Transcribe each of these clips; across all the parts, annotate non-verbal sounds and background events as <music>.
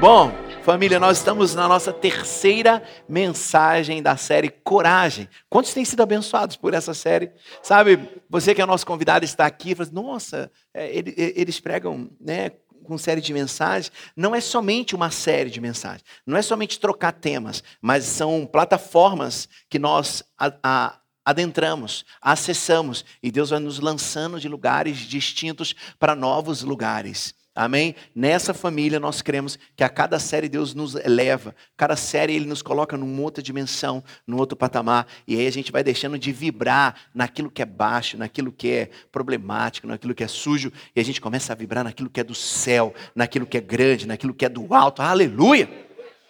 Bom, família, nós estamos na nossa terceira mensagem da série Coragem. Quantos têm sido abençoados por essa série? Sabe, você que é nosso convidado está aqui, fala, assim, nossa, é, eles pregam, né? com série de mensagens, não é somente uma série de mensagens, não é somente trocar temas, mas são plataformas que nós a, a, adentramos, acessamos, e Deus vai nos lançando de lugares distintos para novos lugares. Amém? Nessa família nós cremos que a cada série Deus nos eleva, cada série Ele nos coloca numa outra dimensão, num outro patamar, e aí a gente vai deixando de vibrar naquilo que é baixo, naquilo que é problemático, naquilo que é sujo, e a gente começa a vibrar naquilo que é do céu, naquilo que é grande, naquilo que é do alto. Aleluia!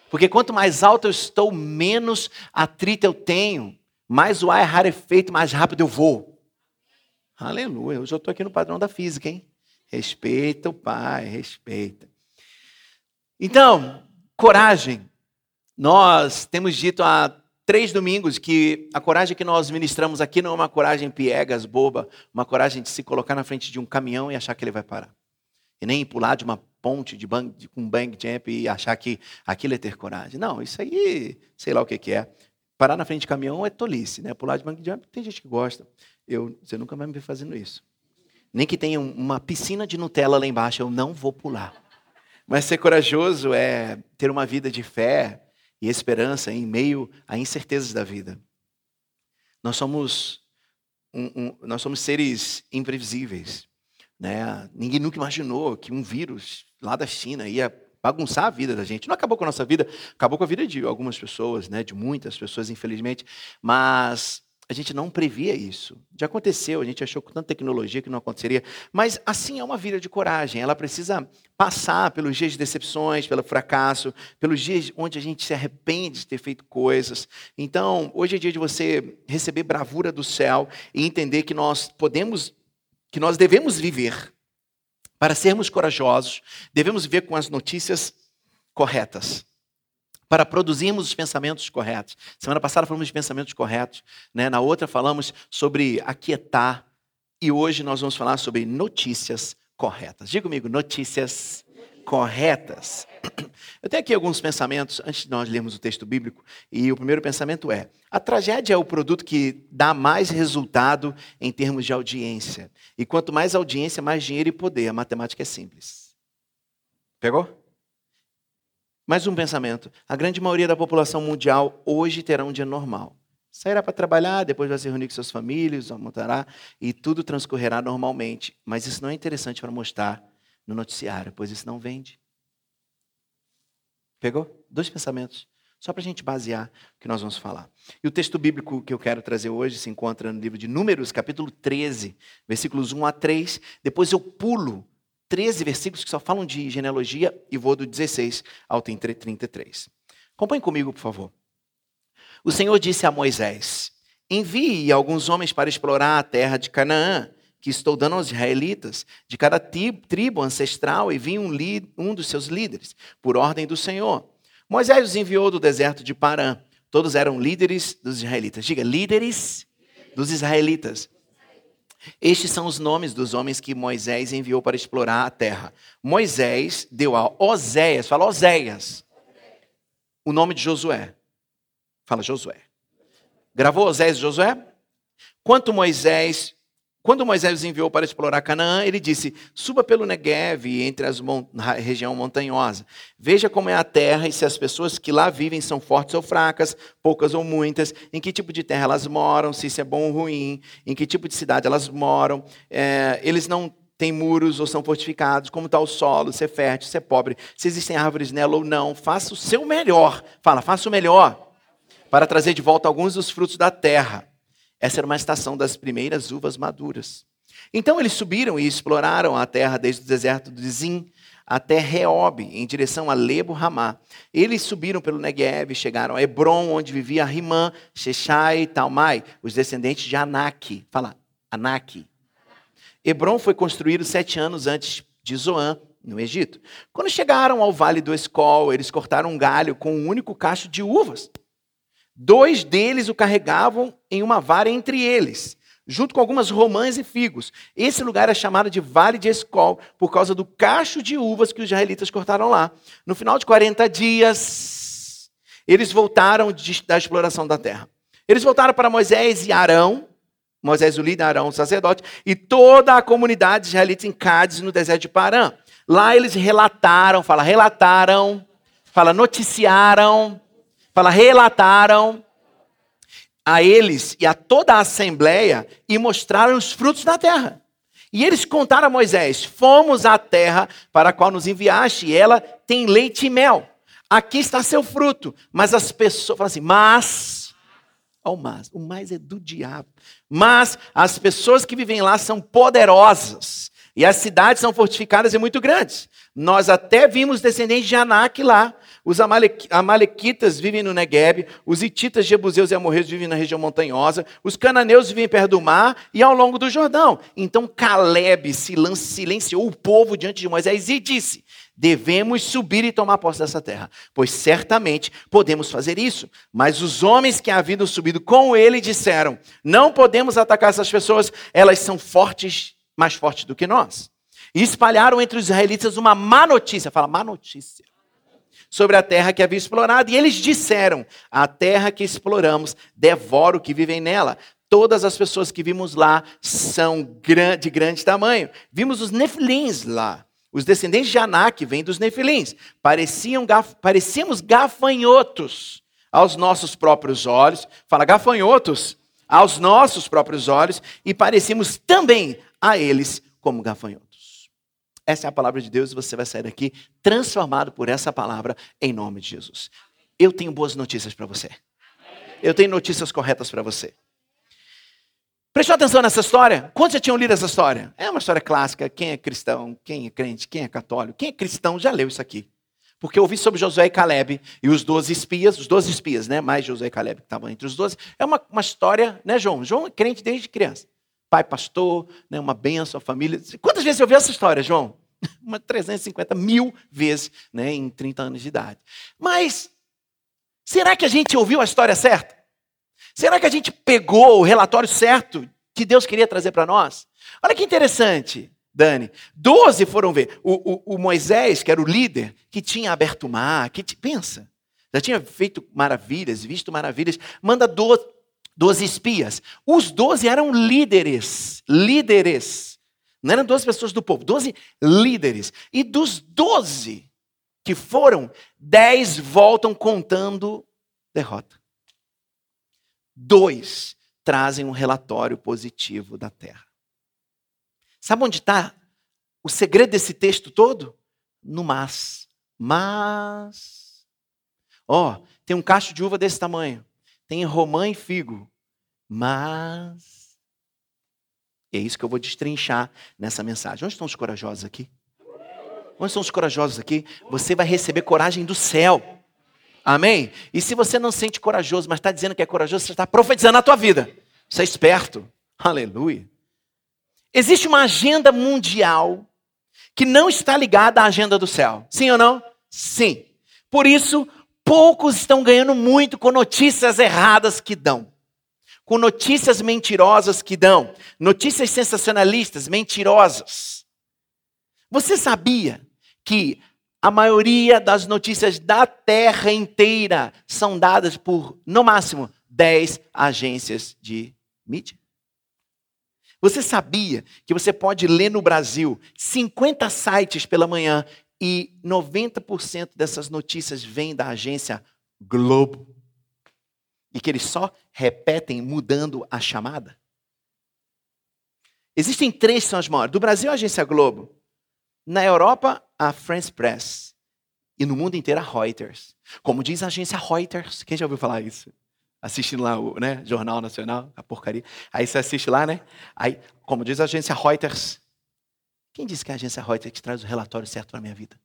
Porque quanto mais alto eu estou, menos atrito eu tenho, mais o ar é rarefeito, mais rápido eu vou. Aleluia! Eu estou aqui no padrão da física, hein? Respeita o pai, respeita. Então, coragem. Nós temos dito há três domingos que a coragem que nós ministramos aqui não é uma coragem piegas, boba, uma coragem de se colocar na frente de um caminhão e achar que ele vai parar. E nem pular de uma ponte de bang, de, com bang jump e achar que aquilo é ter coragem. Não, isso aí, sei lá o que, que é. Parar na frente de caminhão é tolice, né? Pular de bang jump, tem gente que gosta. Eu, você nunca vai me ver fazendo isso. Nem que tenha uma piscina de Nutella lá embaixo, eu não vou pular. Mas ser corajoso é ter uma vida de fé e esperança em meio a incertezas da vida. Nós somos, um, um, nós somos seres imprevisíveis. Né? Ninguém nunca imaginou que um vírus lá da China ia bagunçar a vida da gente. Não acabou com a nossa vida, acabou com a vida de algumas pessoas, né? de muitas pessoas, infelizmente. Mas a gente não previa isso. Já aconteceu, a gente achou com tanta tecnologia que não aconteceria. Mas assim é uma vida de coragem. Ela precisa passar pelos dias de decepções, pelo fracasso, pelos dias onde a gente se arrepende de ter feito coisas. Então, hoje é dia de você receber bravura do céu e entender que nós podemos, que nós devemos viver. Para sermos corajosos, devemos viver com as notícias corretas para produzirmos os pensamentos corretos. Semana passada falamos de pensamentos corretos, né? na outra falamos sobre aquietar, e hoje nós vamos falar sobre notícias corretas. Diga comigo, notícias corretas. <clears throat> Eu tenho aqui alguns pensamentos antes de nós lermos o texto bíblico, e o primeiro pensamento é: a tragédia é o produto que dá mais resultado em termos de audiência. E quanto mais audiência, mais dinheiro e poder. A matemática é simples. Pegou? Mais um pensamento: a grande maioria da população mundial hoje terá um dia normal. Sairá para trabalhar, depois vai se reunir com suas famílias, almoçará e tudo transcorrerá normalmente. Mas isso não é interessante para mostrar no noticiário, pois isso não vende. Pegou? Dois pensamentos. Só para a gente basear o que nós vamos falar. E o texto bíblico que eu quero trazer hoje se encontra no livro de Números, capítulo 13, versículos 1 a 3. Depois eu pulo 13 versículos que só falam de genealogia e vou do 16 ao 33. Acompanhe comigo, por favor. O Senhor disse a Moisés: Envie alguns homens para explorar a terra de Canaã, que estou dando aos israelitas. De cada tribo ancestral envie um, um dos seus líderes, por ordem do Senhor. Moisés os enviou do deserto de Parã. Todos eram líderes dos israelitas. Diga, líderes dos israelitas. Estes são os nomes dos homens que Moisés enviou para explorar a terra. Moisés deu a Oséias, fala Oséias, o nome de Josué. Fala Josué. Gravou Oséias e Josué? Quanto Moisés quando Moisés os enviou para explorar Canaã, ele disse: Suba pelo Negev, entre as a região montanhosa. Veja como é a terra e se as pessoas que lá vivem são fortes ou fracas, poucas ou muitas, em que tipo de terra elas moram, se isso é bom ou ruim, em que tipo de cidade elas moram. É, eles não têm muros ou são fortificados, como está o solo, se é fértil, se é pobre, se existem árvores nela ou não. Faça o seu melhor. Fala, faça o melhor para trazer de volta alguns dos frutos da terra essa era uma estação das primeiras uvas maduras. Então eles subiram e exploraram a terra desde o deserto de Zin até Reob, em direção a Lebo Ramá. Eles subiram pelo Negev, chegaram a Hebron, onde vivia Rimã, Sheshai e Talmai, os descendentes de Anak. Fala, Anak. Hebron foi construído sete anos antes de Zoan, no Egito. Quando chegaram ao vale do Escol, eles cortaram um galho com um único cacho de uvas. Dois deles o carregavam em uma vara entre eles. junto com algumas romãs e figos. Esse lugar é chamado de Vale de Escol, por causa do cacho de uvas que os israelitas cortaram lá. No final de 40 dias, eles voltaram de, da exploração da terra. Eles voltaram para Moisés e Arão, Moisés o líder, Arão o sacerdote, e toda a comunidade israelita em Cádiz, no deserto de Parã. Lá eles relataram, fala relataram, fala noticiaram, fala relataram a eles e a toda a assembleia e mostraram os frutos da terra. E eles contaram a Moisés: Fomos à terra para a qual nos enviaste, e ela tem leite e mel. Aqui está seu fruto. Mas as pessoas falam assim: Mas, ó, oh, mas, o mais é do diabo. Mas as pessoas que vivem lá são poderosas, e as cidades são fortificadas e muito grandes. Nós até vimos descendentes de Anak lá, os amalequitas vivem no Negueb, os hititas, jebuseus e amorreus vivem na região montanhosa, os cananeus vivem perto do mar e ao longo do Jordão. Então Caleb silenciou o povo diante de Moisés e disse: Devemos subir e tomar posse dessa terra, pois certamente podemos fazer isso. Mas os homens que haviam subido com ele disseram: Não podemos atacar essas pessoas, elas são fortes, mais fortes do que nós. E espalharam entre os israelitas uma má notícia. Fala, má notícia sobre a terra que havia explorado. E eles disseram: A terra que exploramos devora o que vivem nela. Todas as pessoas que vimos lá são de grande tamanho. Vimos os nefilins lá. Os descendentes de Anak vêm dos nefilins. Pareciam, gaf... Parecíamos gafanhotos aos nossos próprios olhos. Fala, gafanhotos aos nossos próprios olhos. E parecíamos também a eles como gafanhotos. Essa é a palavra de Deus e você vai sair daqui transformado por essa palavra em nome de Jesus. Eu tenho boas notícias para você. Eu tenho notícias corretas para você. Prestou atenção nessa história? Quantos já tinham lido essa história? É uma história clássica. Quem é cristão, quem é crente, quem é católico, quem é cristão já leu isso aqui. Porque eu ouvi sobre Josué e Caleb e os doze espias, os doze espias, né? Mais Josué e Caleb que estavam entre os doze. É uma, uma história, né, João? João é crente desde criança pai pastor, né, uma benção à família. Quantas vezes eu vi essa história, João? <laughs> Uma 350 mil vezes né, em 30 anos de idade. Mas, será que a gente ouviu a história certa? Será que a gente pegou o relatório certo que Deus queria trazer para nós? Olha que interessante, Dani. Doze foram ver. O, o, o, Moisés, que era o líder, que tinha aberto o mar, que pensa, já tinha feito maravilhas, visto maravilhas, manda doze doze espias. Os doze eram líderes, líderes. Não eram doze pessoas do povo, doze líderes. E dos doze que foram, dez voltam contando derrota. Dois trazem um relatório positivo da terra. Sabe onde está o segredo desse texto todo? No mas. Mas. Ó, oh, tem um cacho de uva desse tamanho tem romã e figo, mas. é isso que eu vou destrinchar nessa mensagem. Onde estão os corajosos aqui? Onde estão os corajosos aqui? Você vai receber coragem do céu. Amém? E se você não sente corajoso, mas está dizendo que é corajoso, você está profetizando a tua vida. Você é esperto. Aleluia. Existe uma agenda mundial que não está ligada à agenda do céu. Sim ou não? Sim. Por isso, poucos estão ganhando muito com notícias erradas que dão. Com notícias mentirosas que dão. Notícias sensacionalistas, mentirosas. Você sabia que a maioria das notícias da terra inteira são dadas por, no máximo, 10 agências de mídia? Você sabia que você pode ler no Brasil 50 sites pela manhã e 90% dessas notícias vêm da agência Globo. E que eles só repetem mudando a chamada. Existem três que são as maiores. Do Brasil, a agência Globo. Na Europa, a France Press. E no mundo inteiro, a Reuters. Como diz a agência Reuters. Quem já ouviu falar isso? Assistindo lá o né, Jornal Nacional, a porcaria. Aí você assiste lá, né? Aí, como diz a agência Reuters, quem disse que é a agência Reuters que traz o relatório certo para a minha vida?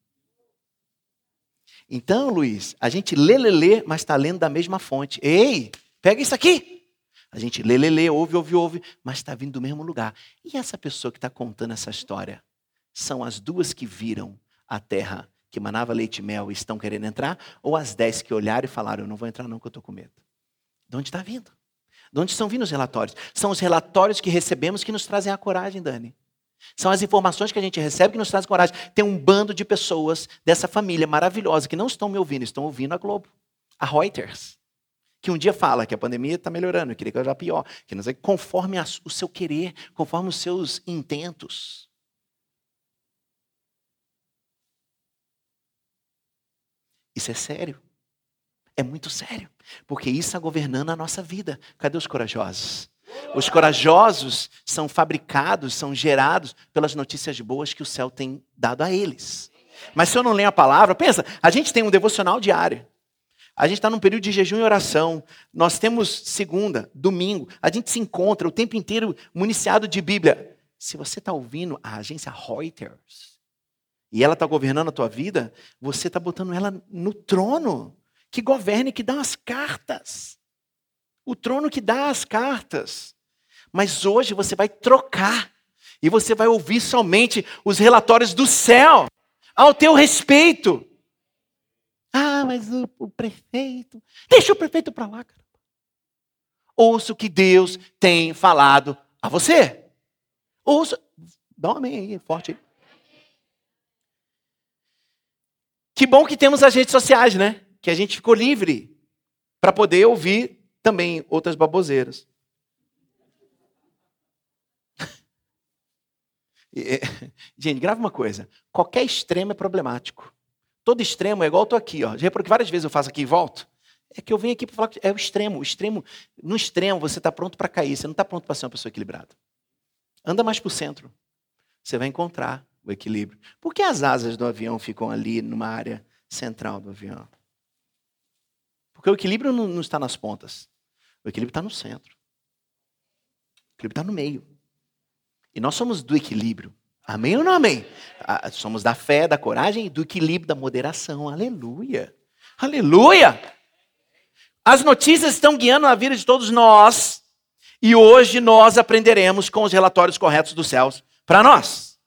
Então, Luiz, a gente lê, lê, lê, mas está lendo da mesma fonte. Ei, pega isso aqui. A gente lê, lê, lê, ouve, ouve, ouve, mas está vindo do mesmo lugar. E essa pessoa que está contando essa história? São as duas que viram a terra que manava leite e mel e estão querendo entrar? Ou as dez que olharam e falaram, eu não vou entrar não, que eu estou com medo? De onde está vindo? De onde estão vindo os relatórios? São os relatórios que recebemos que nos trazem a coragem, Dani. São as informações que a gente recebe que nos trazem coragem. Tem um bando de pessoas dessa família maravilhosa que não estão me ouvindo, estão ouvindo a Globo, a Reuters, que um dia fala que a pandemia está melhorando, que ela pior, que não sei, conforme a, o seu querer, conforme os seus intentos. Isso é sério. É muito sério. Porque isso está governando a nossa vida. Cadê os corajosos? Os corajosos são fabricados, são gerados pelas notícias boas que o céu tem dado a eles. Mas se eu não ler a palavra, pensa, a gente tem um devocional diário. A gente está num período de jejum e oração. Nós temos segunda, domingo. A gente se encontra o tempo inteiro municiado de Bíblia. Se você está ouvindo a agência Reuters e ela está governando a tua vida, você está botando ela no trono que governa e que dá as cartas. O trono que dá as cartas. Mas hoje você vai trocar. E você vai ouvir somente os relatórios do céu ao teu respeito. Ah, mas o, o prefeito. Deixa o prefeito para lá, cara. Ouça o que Deus tem falado a você. Ouça. Dá um amém aí, forte aí. Que bom que temos as redes sociais, né? que a gente ficou livre para poder ouvir também outras baboseiras. <laughs> gente, grava uma coisa. Qualquer extremo é problemático. Todo extremo é igual eu tô aqui, ó. Já reparou que várias vezes eu faço aqui e volto? É que eu venho aqui para falar que é o extremo. O extremo, no extremo você está pronto para cair, você não está pronto para ser uma pessoa equilibrada. Anda mais para o centro. Você vai encontrar o equilíbrio. Por que as asas do avião ficam ali numa área central do avião? Porque o equilíbrio não está nas pontas. O equilíbrio está no centro. O equilíbrio está no meio. E nós somos do equilíbrio. Amém ou não amém? Ah, somos da fé, da coragem e do equilíbrio, da moderação. Aleluia. Aleluia. As notícias estão guiando a vida de todos nós. E hoje nós aprenderemos com os relatórios corretos dos céus para nós.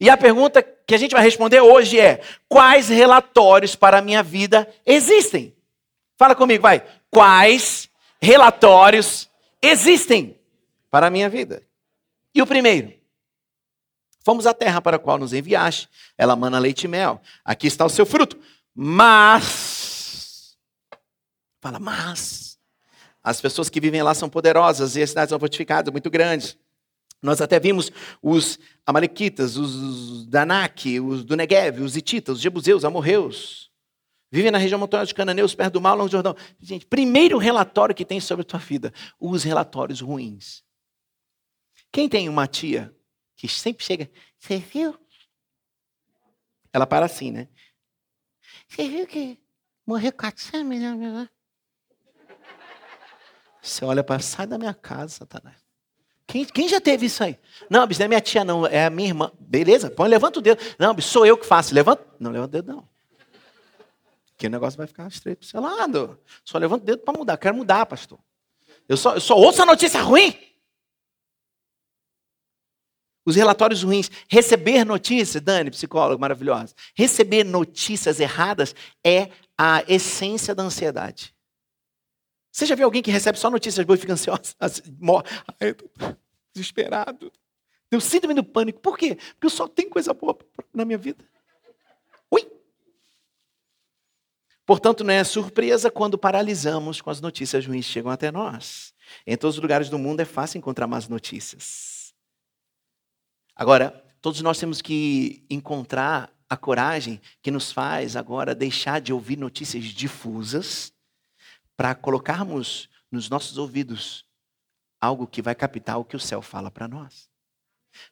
E a pergunta que a gente vai responder hoje é: quais relatórios para a minha vida existem? Fala comigo, vai. Quais relatórios existem para a minha vida? E o primeiro, fomos à terra para a qual nos enviaste, ela mana leite e mel. Aqui está o seu fruto. Mas, fala, mas, as pessoas que vivem lá são poderosas e as cidades são fortificadas, muito grandes. Nós até vimos os Amalequitas, os Danak, os do Negev, os Hititas, os Jebuseus, Amorreus, Vive na região montanhosa de Cananeus, perto do mar, longe do Jordão. Gente, primeiro relatório que tem sobre a tua vida, os relatórios ruins. Quem tem uma tia que sempre chega, você viu? Ela para assim, né? Você viu que morreu 400 milhões Você olha para sai da minha casa, Satanás. Quem, quem, já teve isso aí? Não, não é minha tia, não, é a minha irmã. Beleza, põe, levanta o dedo. Não, sou eu que faço. Levanta. Não, levanta o dedo, não que o negócio vai ficar estreito do seu lado. Só levanta o dedo para mudar. Quero mudar, pastor. Eu só, eu só ouço a notícia ruim. Os relatórios ruins. Receber notícias, Dani, psicóloga maravilhosa. Receber notícias erradas é a essência da ansiedade. Você já viu alguém que recebe só notícias boas e fica ansioso? <laughs> Assim, morre. Ai, eu desesperado. Deu síndrome do pânico. Por quê? Porque eu só tenho coisa boa na minha vida. Portanto, não é surpresa quando paralisamos com as notícias ruins chegam até nós. Em todos os lugares do mundo é fácil encontrar más notícias. Agora, todos nós temos que encontrar a coragem que nos faz agora deixar de ouvir notícias difusas para colocarmos nos nossos ouvidos algo que vai captar o que o céu fala para nós.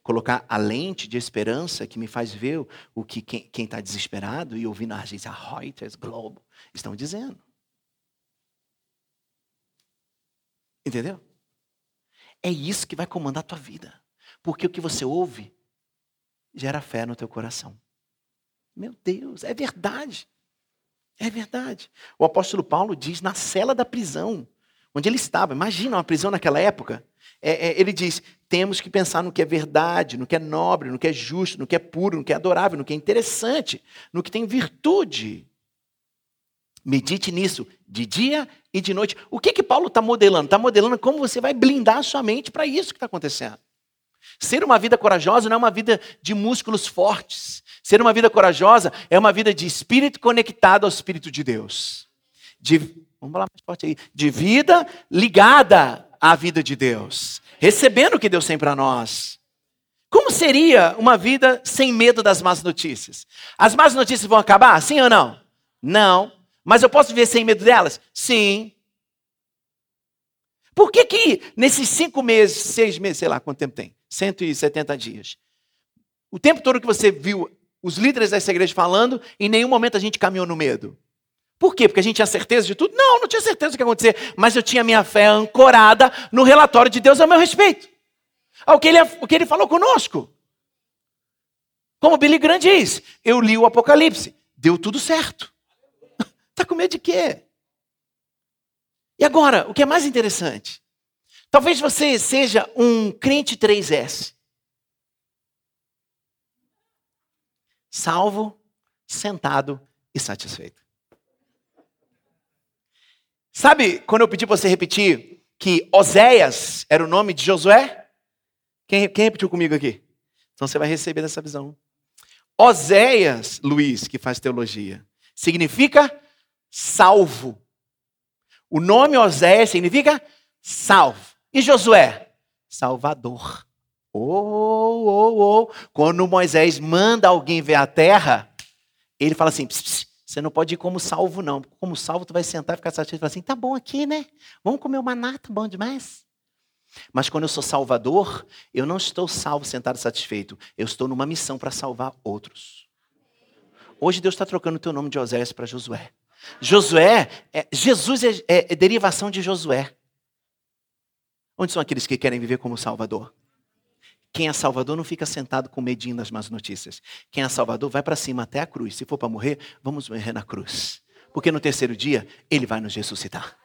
Colocar a lente de esperança que me faz ver o que quem está desesperado e ouvindo a agência Reuters, Globo, estão dizendo. Entendeu? É isso que vai comandar a tua vida. Porque o que você ouve gera fé no teu coração. Meu Deus, é verdade. É verdade. O apóstolo Paulo diz na cela da prisão, onde ele estava. Imagina uma prisão naquela época. É, é, ele diz: temos que pensar no que é verdade, no que é nobre, no que é justo, no que é puro, no que é adorável, no que é interessante, no que tem virtude. Medite nisso, de dia e de noite. O que que Paulo está modelando? Está modelando como você vai blindar a sua mente para isso que está acontecendo. Ser uma vida corajosa não é uma vida de músculos fortes. Ser uma vida corajosa é uma vida de espírito conectado ao Espírito de Deus. De, vamos falar mais forte aí. De vida ligada à vida de Deus. Recebendo o que Deus tem para nós. Como seria uma vida sem medo das más notícias? As más notícias vão acabar? Sim ou não? Não. Mas eu posso viver sem medo delas? Sim. Por que que nesses cinco meses, seis meses, sei lá quanto tempo tem, 170 dias, o tempo todo que você viu os líderes dessa igreja falando, em nenhum momento a gente caminhou no medo. Por quê? Porque a gente tinha certeza de tudo? Não, não tinha certeza do que ia acontecer, mas eu tinha minha fé ancorada no relatório de Deus a meu respeito. Ao que ele, o que ele falou conosco. Como Billy Graham diz, eu li o Apocalipse, deu tudo certo. Está <laughs> com medo de quê? E agora, o que é mais interessante? Talvez você seja um crente 3S. Salvo, sentado e satisfeito. Sabe quando eu pedi para você repetir que Oséias era o nome de Josué? Quem, quem repetiu comigo aqui? Então você vai receber essa visão. Oséias, Luiz, que faz teologia, significa salvo. O nome Oséias significa salvo. E Josué? Salvador. Oh, oh, oh. Quando Moisés manda alguém ver a terra, ele fala assim: pss, pss, você não pode ir como salvo, não. Como salvo, tu vai sentar e ficar satisfeito e falar assim: tá bom aqui, né? Vamos comer uma nata, bom demais. Mas quando eu sou salvador, eu não estou salvo, sentado satisfeito. Eu estou numa missão para salvar outros. Hoje Deus está trocando o teu nome de Oséias para Josué. Josué, é, Jesus é, é, é derivação de Josué. Onde são aqueles que querem viver como Salvador? Quem é Salvador não fica sentado com medinho das más notícias. Quem é Salvador vai para cima até a cruz. Se for para morrer, vamos morrer na cruz. Porque no terceiro dia, ele vai nos ressuscitar.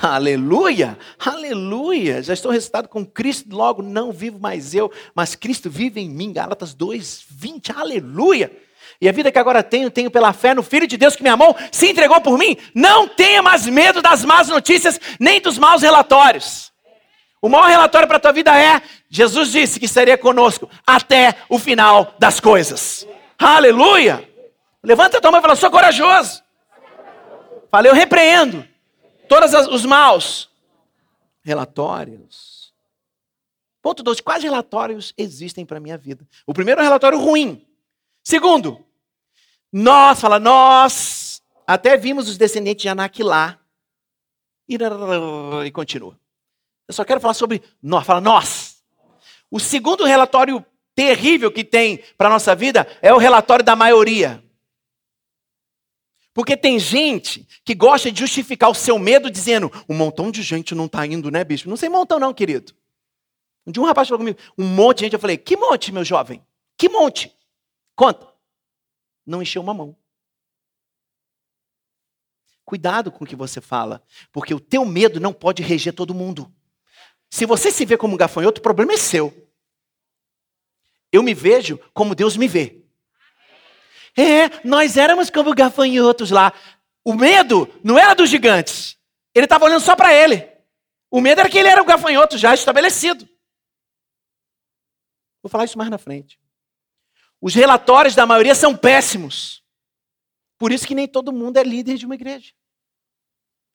Aleluia! Aleluia! Já estou ressuscitado com Cristo, logo não vivo mais eu, mas Cristo vive em mim. Gálatas 2, 20. Aleluia! E a vida que agora tenho, tenho pela fé no Filho de Deus que me amou, se entregou por mim. Não tenha mais medo das más notícias, nem dos maus relatórios. O maior relatório para a tua vida é: Jesus disse que estaria conosco até o final das coisas. Aleluia! Levanta a tua mão e fala: sou corajoso. Falei, eu repreendo todos os maus relatórios. Ponto 2. Quais relatórios existem para a minha vida? O primeiro é um relatório ruim. Segundo, nós, fala, nós até vimos os descendentes de Anak lá. E, e continua. Eu só quero falar sobre nós. Fala, nós. O segundo relatório terrível que tem para a nossa vida é o relatório da maioria. Porque tem gente que gosta de justificar o seu medo dizendo: um montão de gente não está indo, né, bicho? Não sei montão, não, querido. Um dia um rapaz falou comigo: um monte de gente. Eu falei: que monte, meu jovem? Que monte? Conta. Não encheu uma mão. Cuidado com o que você fala, porque o teu medo não pode reger todo mundo. Se você se vê como um gafanhoto, o problema é seu. Eu me vejo como Deus me vê. É, nós éramos como gafanhotos lá. O medo não era dos gigantes. Ele estava olhando só para ele. O medo era que ele era um gafanhoto já estabelecido. Vou falar isso mais na frente. Os relatórios da maioria são péssimos. Por isso que nem todo mundo é líder de uma igreja.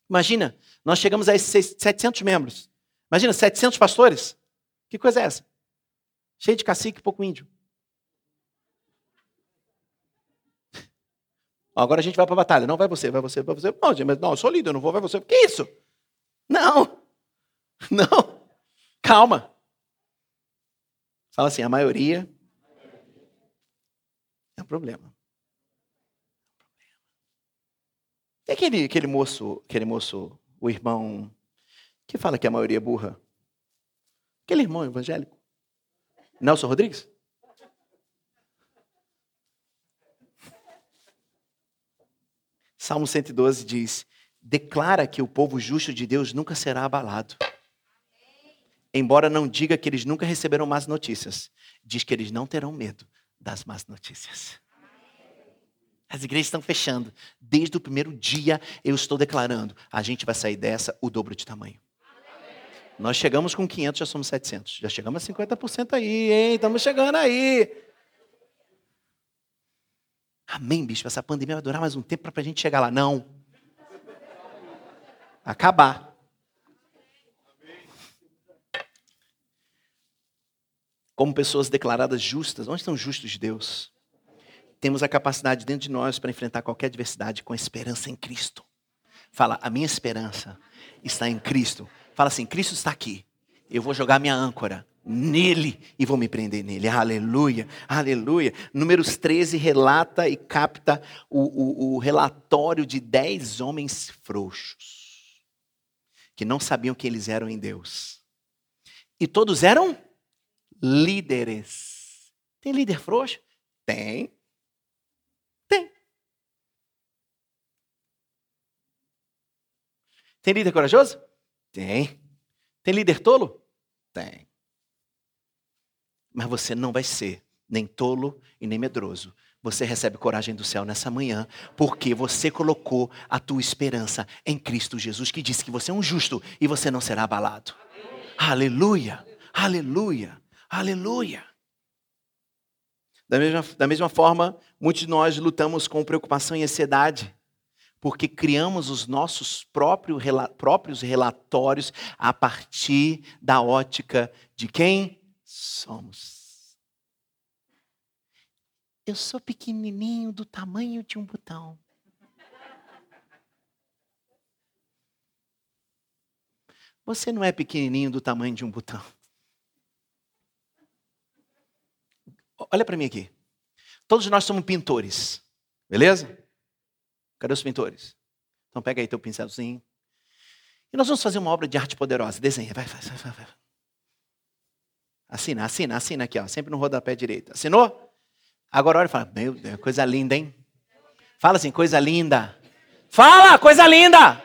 Imagina, nós chegamos a esses 700 membros. Imagina, 700 pastores. Que coisa é essa? Cheio de cacique e pouco índio. Agora a gente vai para a batalha. Não vai você, vai você, vai você. Não, mas não, eu sou líder, eu não vou, vai você. Que isso? Não. <laughs> Não. Calma. Fala assim, a maioria é um problema. E aquele, aquele moço, aquele moço, o irmão, que fala que a maioria é burra? Aquele irmão evangélico? Nelson Rodrigues? Salmo 112 diz: Declara que o povo justo de Deus nunca será abalado. Embora não diga que eles nunca receberão más notícias, diz que eles não terão medo, das más notícias. As igrejas estão fechando. Desde o primeiro dia eu estou declarando: a gente vai sair dessa o dobro de tamanho. Nós chegamos com 500, já somos 700. Já chegamos a 50% aí, hein? Estamos chegando aí. Amém, bicho. Essa pandemia vai durar mais um tempo para a gente chegar lá. Não. Acabar. Como pessoas declaradas justas, onde estão justos de Deus? Temos a capacidade dentro de nós para enfrentar qualquer adversidade com esperança em Cristo. Fala, a minha esperança está em Cristo. Fala assim: Cristo está aqui. Eu vou jogar minha âncora nele e vou me prender nele. Aleluia, aleluia. Números 13 relata e capta o, o, o relatório de dez homens frouxos que não sabiam que eles eram em Deus. E todos eram líderes. Tem líder frouxo? Tem. Tem. Tem líder corajoso? Tem. Tem líder tolo? Tem. Mas você não vai ser nem tolo e nem medroso. Você recebe coragem do céu nessa manhã, porque você colocou a tua esperança em Cristo Jesus, que disse que você é um justo e você não será abalado. Aleluia, aleluia, aleluia. Da mesma, da mesma forma, muitos de nós lutamos com preocupação e ansiedade porque criamos os nossos próprios, relatórios a partir da ótica de quem somos. Eu sou pequenininho do tamanho de um botão. Você não é pequenininho do tamanho de um botão. Olha para mim aqui. Todos nós somos pintores, beleza? Cadê os pintores? Então pega aí teu pincelzinho. E nós vamos fazer uma obra de arte poderosa. Desenha, vai, vai, vai, vai. Assina, assina, assina aqui, ó, sempre no rodapé direito. Assinou? Agora olha e fala, meu Deus, coisa linda, hein? Fala assim, coisa linda. Fala, coisa linda!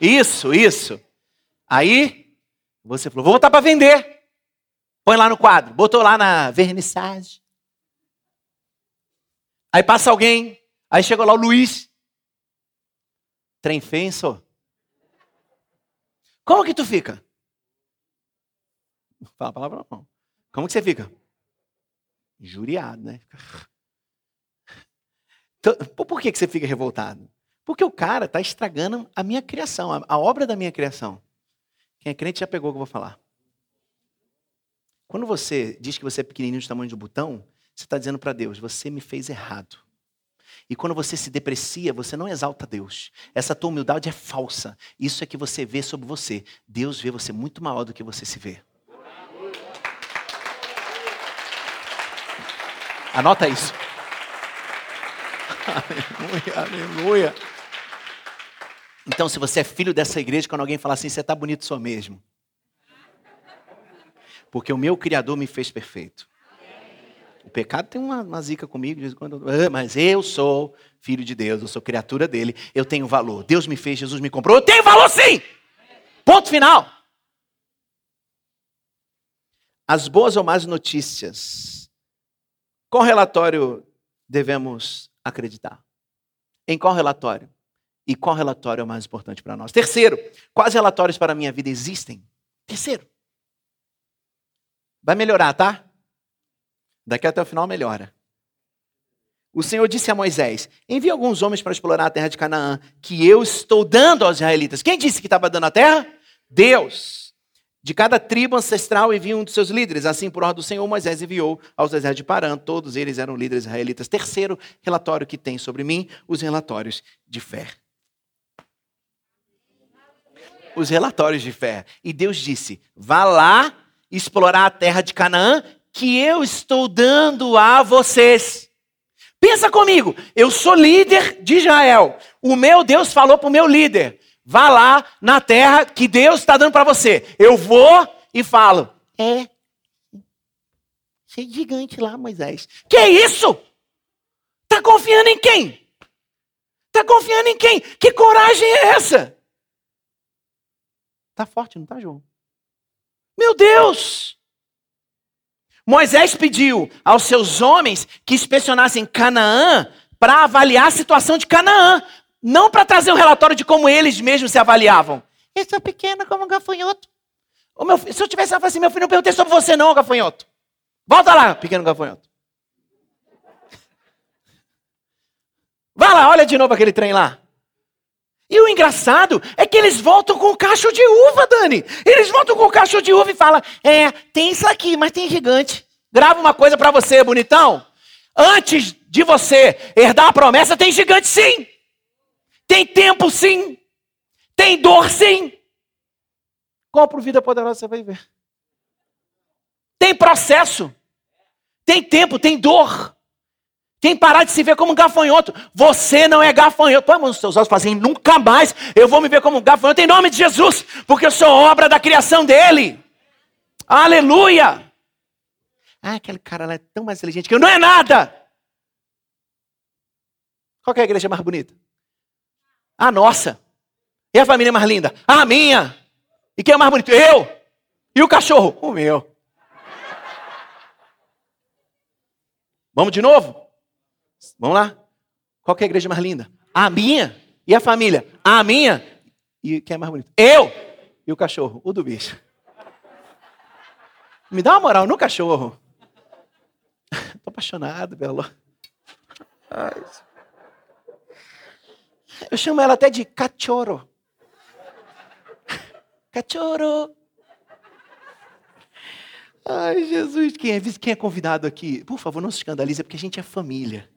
Isso, isso. Aí, você falou, vou botar para vender. Põe lá no quadro. Botou lá na vernissagem. Aí passa alguém. Aí chegou lá o Luiz. Trem fenso. Como que tu fica? Fala a palavra não. Como que você fica? Injuriado, né? Então, por que, que você fica revoltado? Porque o cara está estragando a minha criação, a, a, obra da minha criação. Quem é crente já pegou o que eu vou falar. Quando você diz que você é pequenininho do tamanho de um botão, você está dizendo para Deus: você me fez errado. E quando você se deprecia, você não exalta Deus. Essa tua humildade é falsa. Isso é que você vê sobre você. Deus vê você muito maior do que você se vê. Anota isso. Aleluia, aleluia. Então, se você é filho dessa igreja, quando alguém falar assim, você está bonito só mesmo. Porque o meu Criador me fez perfeito. O pecado tem uma, uma zica comigo, de vez em quando, ah, mas eu sou filho de Deus, eu sou criatura dele, eu tenho valor. Deus me fez, Jesus me comprou, eu tenho valor sim! Ponto final. As boas ou más notícias. Qual relatório devemos acreditar? Em qual relatório? E qual relatório é o mais importante para nós? Terceiro, quais relatórios para a minha vida existem? Terceiro. Vai melhorar, tá? Daqui até o final melhora. O Senhor disse a Moisés: Envie alguns homens para explorar a terra de Canaã, que eu estou dando aos israelitas. Quem disse que estava dando a terra? Deus. De cada tribo ancestral envia um dos seus líderes. Assim, por ordem do Senhor, Moisés enviou aos desertos de Parã. Todos eles eram líderes israelitas. Terceiro relatório que tem sobre mim: os relatórios de fé. Os relatórios de fé. E Deus disse: Vá lá explorar a terra de Canaã que eu estou dando a vocês. Pensa comigo, eu sou líder de Israel. O meu Deus falou para o meu líder: vá lá na terra que Deus está dando para você. Eu vou e falo: é, ser gigante lá, Moisés. Que isso? Tá confiando em quem? Tá confiando em quem? Que coragem é essa? Tá forte, não tá, João? Meu Deus! Moisés pediu aos seus homens que inspecionassem Canaã para avaliar a situação de Canaã, não para trazer um relatório de como eles mesmos se avaliavam. Eu sou pequeno como um gafanhoto. Meu, se eu tivesse assim, meu filho, não perguntei sobre você não, gafanhoto. Volta lá, pequeno gafanhoto. Vai lá, olha de novo aquele trem lá. E o engraçado é que eles voltam com o cacho de uva, Dani. Eles voltam com o cacho de uva e falam: É, tem isso aqui, mas tem gigante. Grava uma coisa para você, bonitão. Antes de você herdar a promessa, tem gigante sim. Tem tempo sim. Tem dor sim. Compra o Vida Poderosa, você vai ver. Tem processo. Tem tempo, tem dor. Tem parar de se ver como um gafanhoto. Você não é gafanhoto. Põe a mão nos seus olhos e assim, nunca mais eu vou me ver como um gafanhoto em nome de Jesus, porque eu sou obra da criação dele. Aleluia! Ah, aquele cara lá é tão mais inteligente que eu. Não é nada! Qual é a igreja mais bonita? A nossa. E a família mais linda? A minha. E quem é mais bonito? Eu. E o cachorro? O meu. Vamos de novo? Vamos lá. Qual é a igreja mais linda? A minha. E a família? A minha. E quem é mais bonito? Eu. E o cachorro? O do bicho. Me dá uma moral no cachorro. <laughs> Estou apaixonado, Belo. Eu chamo ela até de cachorro. <laughs> Cachorro. Ai, Jesus, quem é, quem é convidado aqui? Por favor, não se escandalize, porque a gente é família.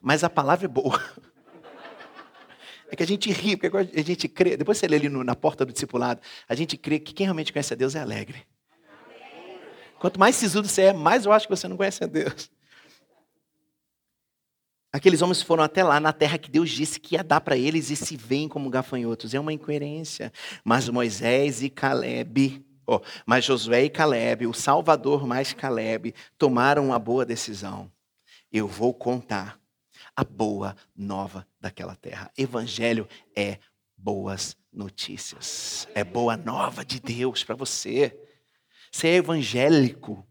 Mas a palavra é boa. <laughs> É que a gente ri, porque a gente crê. Depois você lê ali no, na porta do discipulado, a gente crê que quem realmente conhece a Deus é alegre. Quanto mais sisudo você é, mais eu acho que você não conhece a Deus. Aqueles homens foram até lá na terra que Deus disse que ia dar para eles e se veem como gafanhotos. É uma incoerência. Mas Moisés e Caleb, oh, mas Josué e Caleb, o Salvador mais Caleb, tomaram uma boa decisão. Eu vou contar a boa nova daquela terra. Evangelho é boas notícias. É boa nova de Deus para você. Você é evangélico.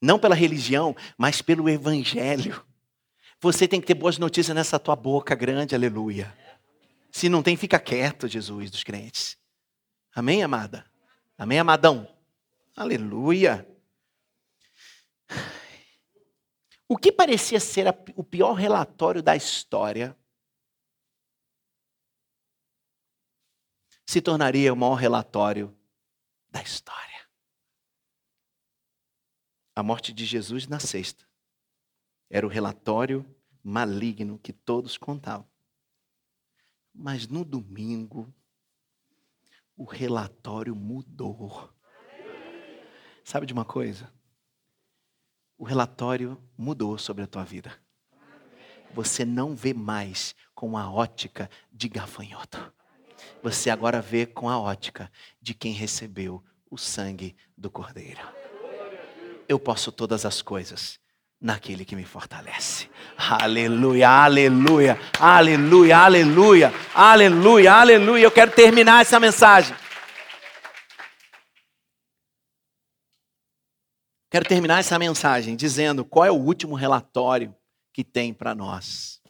Não pela religião, mas pelo evangelho. Você tem que ter boas notícias nessa tua boca grande, aleluia. Se não tem, fica quieto, Jesus dos crentes. Amém, amada? Amém, amadão? Aleluia. O que parecia ser a, o pior relatório da história se tornaria o maior relatório da história. A morte de Jesus na sexta era o relatório maligno que todos contavam. Mas no domingo, o relatório mudou. Sabe de uma coisa? O relatório mudou sobre a tua vida. Você não vê mais com a ótica de gafanhoto. Você agora vê com a ótica de quem recebeu o sangue do Cordeiro. Eu posso todas as coisas naquele que me fortalece. Aleluia, aleluia, aleluia, aleluia, aleluia, aleluia. Eu quero terminar essa mensagem Quero terminar essa mensagem dizendo qual é o último relatório que tem para nós.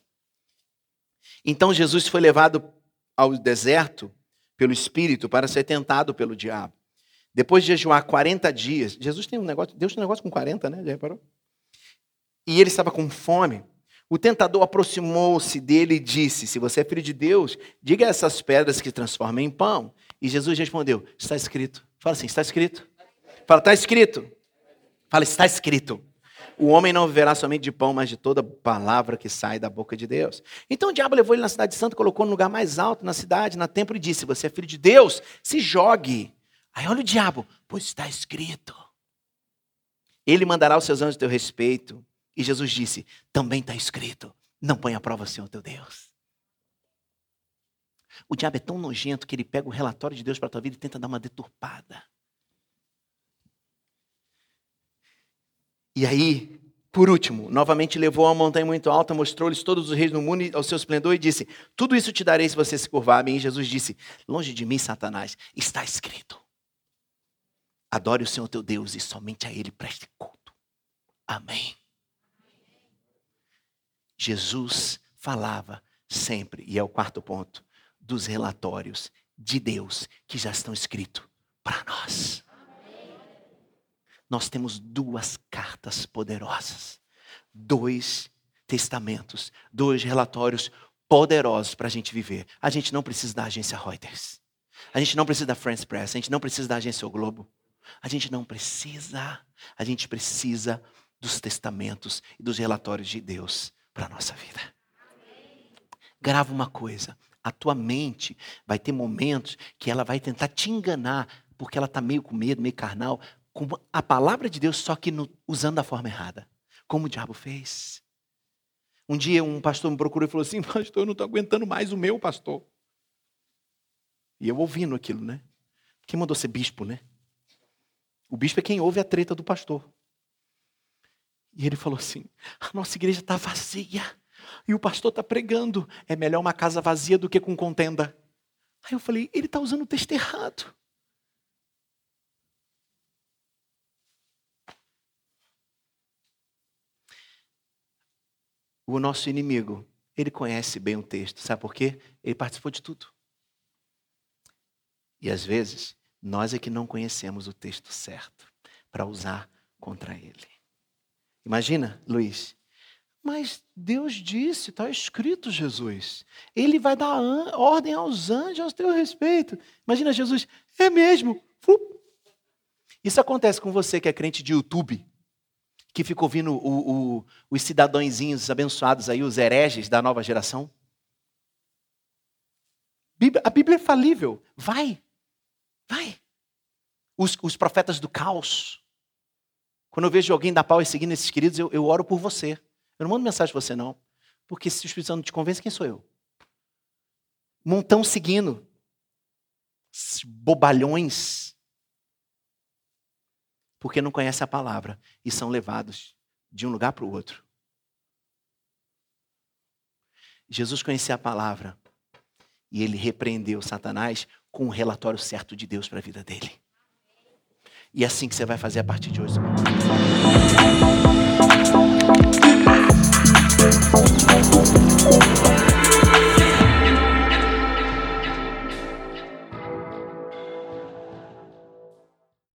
Então Jesus foi levado ao deserto pelo Espírito para ser tentado pelo diabo. Depois de jejuar 40 dias, Jesus tem um negócio, Deus tem um negócio com 40, né? Já reparou? E ele estava com fome. O tentador aproximou-se dele e disse: Se você é filho de Deus, diga a essas pedras que transformem em pão. E Jesus respondeu: Está escrito. Fala assim: Está escrito. Fala, está escrito. Fala, está escrito. O homem não viverá somente de pão, mas de toda palavra que sai da boca de Deus. Então o diabo levou ele na cidade santa, colocou no lugar mais alto na cidade, na templo, e disse: Você é filho de Deus, se jogue. Aí olha o diabo, pois está escrito. Ele mandará os seus anjos a teu respeito. E Jesus disse: Também está escrito: Não ponha prova o Senhor teu Deus. O diabo é tão nojento que ele pega o relatório de Deus para a tua vida e tenta dar uma deturpada. E aí, por último, novamente levou a uma montanha muito alta, mostrou-lhes todos os reis do mundo ao seu esplendor e disse: Tudo isso te darei se você se curvar a mim. E Jesus disse: Longe de mim, Satanás, está escrito: Adore o Senhor teu Deus e somente a Ele preste culto. Amém. Jesus falava sempre, e é o quarto ponto, dos relatórios de Deus que já estão escritos para nós. Nós temos duas cartas poderosas, dois testamentos, dois relatórios poderosos para a gente viver. A gente não precisa da agência Reuters. A gente não precisa da France Press. A gente não precisa da agência o Globo. A gente não precisa. A gente precisa dos testamentos e dos relatórios de Deus para a nossa vida. Grava uma coisa. A tua mente vai ter momentos que ela vai tentar te enganar, porque ela está meio com medo, meio carnal, com a palavra de Deus, só que no, usando da forma errada. Como o diabo fez. Um dia um pastor me procurou e falou assim: <laughs> Pastor, eu não estou aguentando mais o meu pastor. E eu ouvindo aquilo, né? Quem mandou ser bispo, né? O bispo é quem ouve a treta do pastor. E ele falou assim: a nossa igreja está vazia. E o pastor está pregando. É melhor uma casa vazia do que com contenda. Aí eu falei: ele está usando o texto errado. O nosso inimigo, ele conhece bem o texto. Sabe por quê? Ele participou de tudo. E às vezes, nós é que não conhecemos o texto certo para usar contra ele. Imagina, Luiz. Mas Deus disse, está escrito, Jesus. Ele vai dar ordem aos anjos a teu respeito. Imagina Jesus, é mesmo. Isso acontece com você que é crente de YouTube que fica ouvindo o, o, os cidadãozinhos abençoados aí, os hereges da nova geração? A Bíblia é falível. Vai. Vai. Os, os profetas do caos. Quando eu vejo alguém dar pau e seguindo esses queridos, eu, eu oro por você. Eu não mando mensagem para você, não. Porque se o Espírito Santo te convence, quem sou eu? Montão seguindo. Bobalhões porque não conhecem a palavra e são levados de um lugar para o outro. Jesus conhecia a palavra e ele repreendeu Satanás com o relatório certo de Deus para a vida dele. E é assim que você vai fazer a partir de hoje.